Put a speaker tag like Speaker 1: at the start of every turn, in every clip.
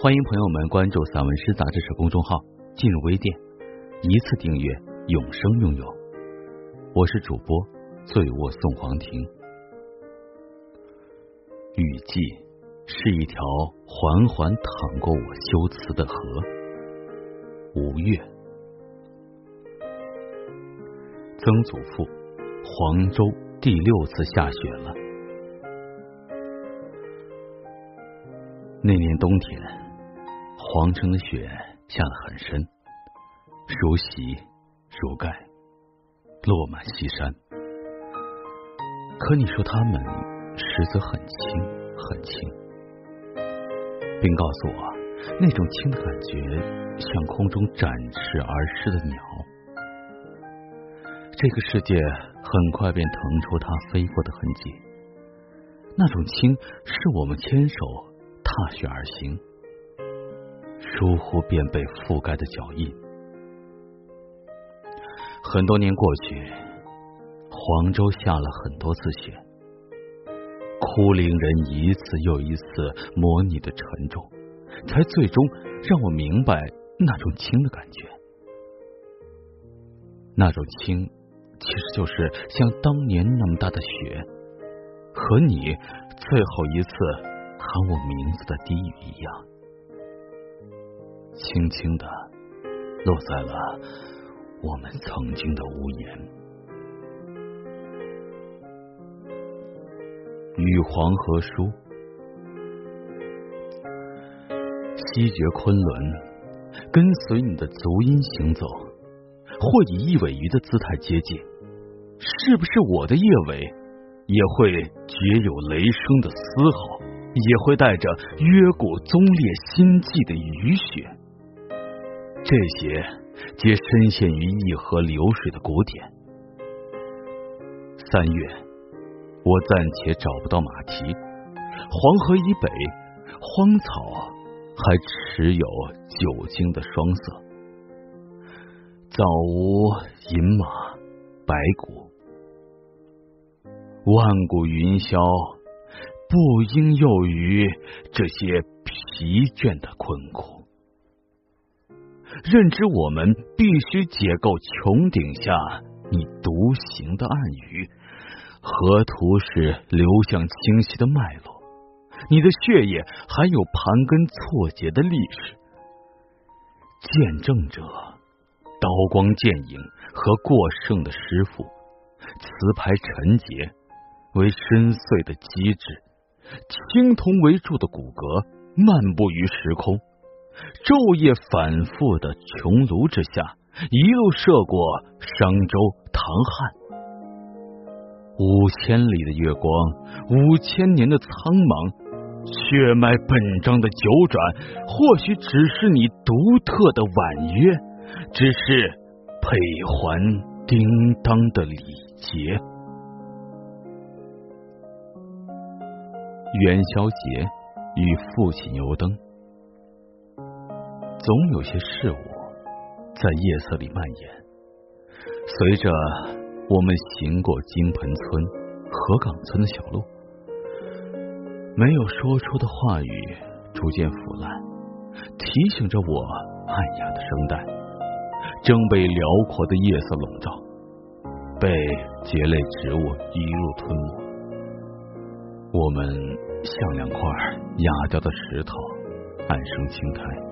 Speaker 1: 欢迎朋友们关注散文诗杂志社公众号，进入微店。一次订阅，永生拥有。我是主播醉卧送黄庭。雨季是一条缓缓淌过我修辞的河。五月，曾祖父黄州第六次下雪了。那年冬天，皇城的雪下得很深。如席如盖，落满西山。可你说它们实则很轻很轻，并告诉我，那种轻的感觉像空中展翅而逝的鸟。这个世界很快便腾出它飞过的痕迹。那种轻，是我们牵手踏雪而行，疏忽便被覆盖的脚印。很多年过去，黄州下了很多次雪，哭灵人一次又一次模拟的沉重，才最终让我明白那种轻的感觉。那种轻，其实就是像当年那么大的雪，和你最后一次喊我名字的低语一样，轻轻的落在了。我们曾经的屋檐，与黄河书，西绝昆仑，跟随你的足音行走，或以一尾鱼的姿态接近，是不是我的夜尾也会绝有雷声的嘶吼，也会带着约古宗烈心悸的雨雪？这些。皆深陷于一河流水的古典。三月，我暂且找不到马蹄。黄河以北，荒草还持有久经的霜色。早无饮马，白骨。万古云霄，不应囿于这些疲倦的困苦。认知我们必须解构穹顶下你独行的暗语，河图是流向清晰的脉络，你的血液还有盘根错节的历史。见证者，刀光剑影和过剩的师傅，词牌陈结为深邃的机智，青铜为柱的骨骼漫步于时空。昼夜反复的穹庐之下，一路涉过商周、唐汉，五千里的月光，五千年的苍茫，血脉本章的九转，或许只是你独特的婉约，只是佩环叮当的礼节。元宵节与父亲油灯。总有些事物在夜色里蔓延，随着我们行过金盆村、河岗村的小路，没有说出的话语逐渐腐烂，提醒着我暗哑的声带正被辽阔的夜色笼罩，被蕨类植物一路吞没。我们像两块哑掉的石头，暗生青苔。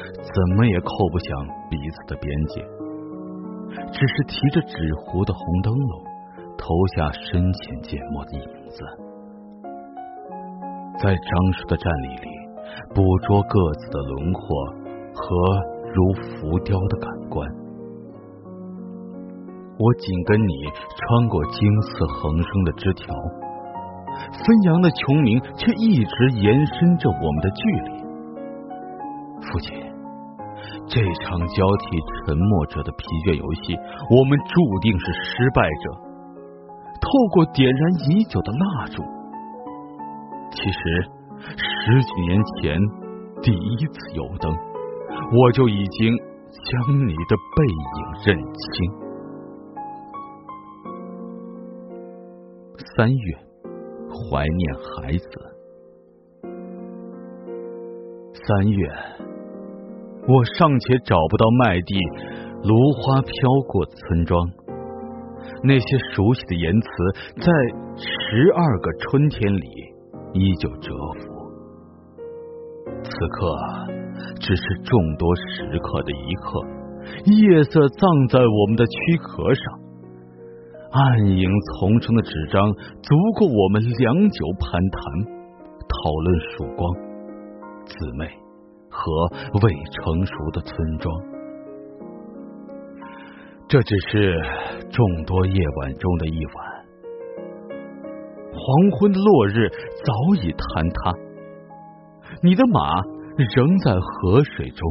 Speaker 1: 怎么也扣不响彼此的边界，只是提着纸糊的红灯笼，投下深浅渐没的影子，在张氏的站立里捕捉各自的轮廓和如浮雕的感官。我紧跟你穿过金刺横生的枝条，纷扬的穹明却一直延伸着我们的距离。父亲，这场交替沉默者的疲倦游戏，我们注定是失败者。透过点燃已久的蜡烛，其实十几年前第一次油灯，我就已经将你的背影认清。三月，怀念孩子。三月，我尚且找不到麦地，芦花飘过村庄。那些熟悉的言辞，在十二个春天里依旧蛰伏。此刻，只是众多时刻的一刻，夜色葬在我们的躯壳上，暗影丛生的纸张，足够我们良久攀谈，讨论曙光、姊妹和未成熟的村庄。这只是众多夜晚中的一晚，黄昏的落日早已坍塌，你的马仍在河水中，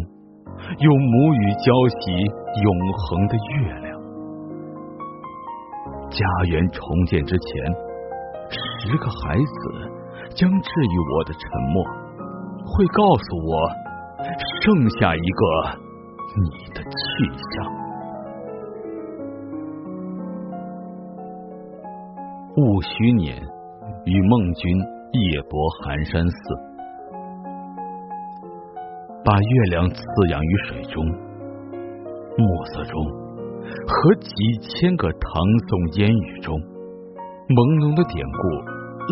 Speaker 1: 用母语交习永恒的月亮。家园重建之前，十个孩子将治愈我的沉默，会告诉我剩下一个你的去向。戊戌年，与孟君夜泊寒山寺，把月亮饲养于水中，暮色中和几千个唐宋烟雨中，朦胧的典故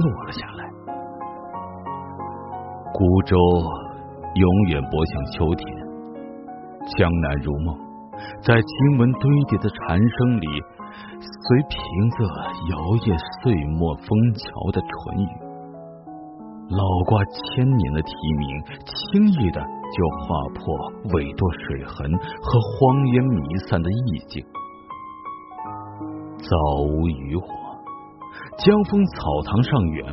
Speaker 1: 落了下来。孤舟永远泊向秋天，江南如梦，在经文堆叠的蝉声里。随瓶子摇曳岁末枫桥的唇语，老挂千年的题名，轻易的就划破尾堕水痕和荒烟弥散的意境。早无渔火，江枫草堂上远，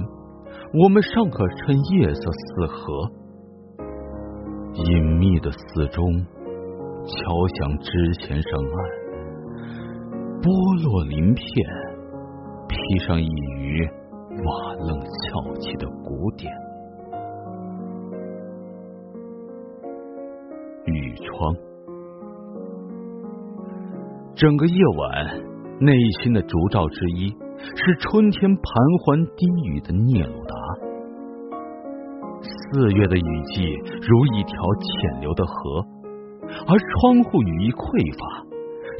Speaker 1: 我们尚可趁夜色四合。你的寺中，敲响之前上岸。剥落鳞片，披上一隅瓦楞翘起的古典。雨窗，整个夜晚内心的烛照之一，是春天盘桓低语的聂鲁达。四月的雨季如一条浅流的河，而窗户雨衣匮乏，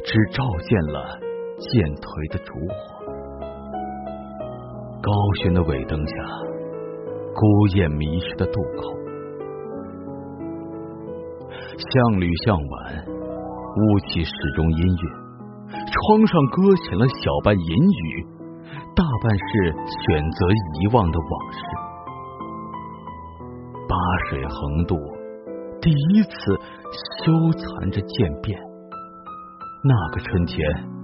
Speaker 1: 只照见了。渐颓的烛火，高悬的尾灯下，孤雁迷失的渡口。向里向晚，雾气始终氤氲，窗上搁浅了小半银雨，大半是选择遗忘的往事。八水横渡，第一次羞惭着渐变。那个春天。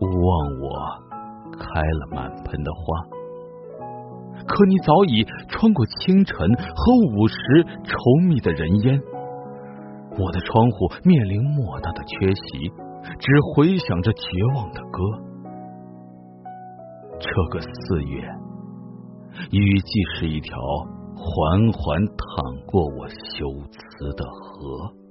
Speaker 1: 勿忘我开了满盆的花，可你早已穿过清晨和午时稠密的人烟。我的窗户面临莫大的缺席，只回响着绝望的歌。这个四月，雨季是一条缓缓淌过我修辞的河。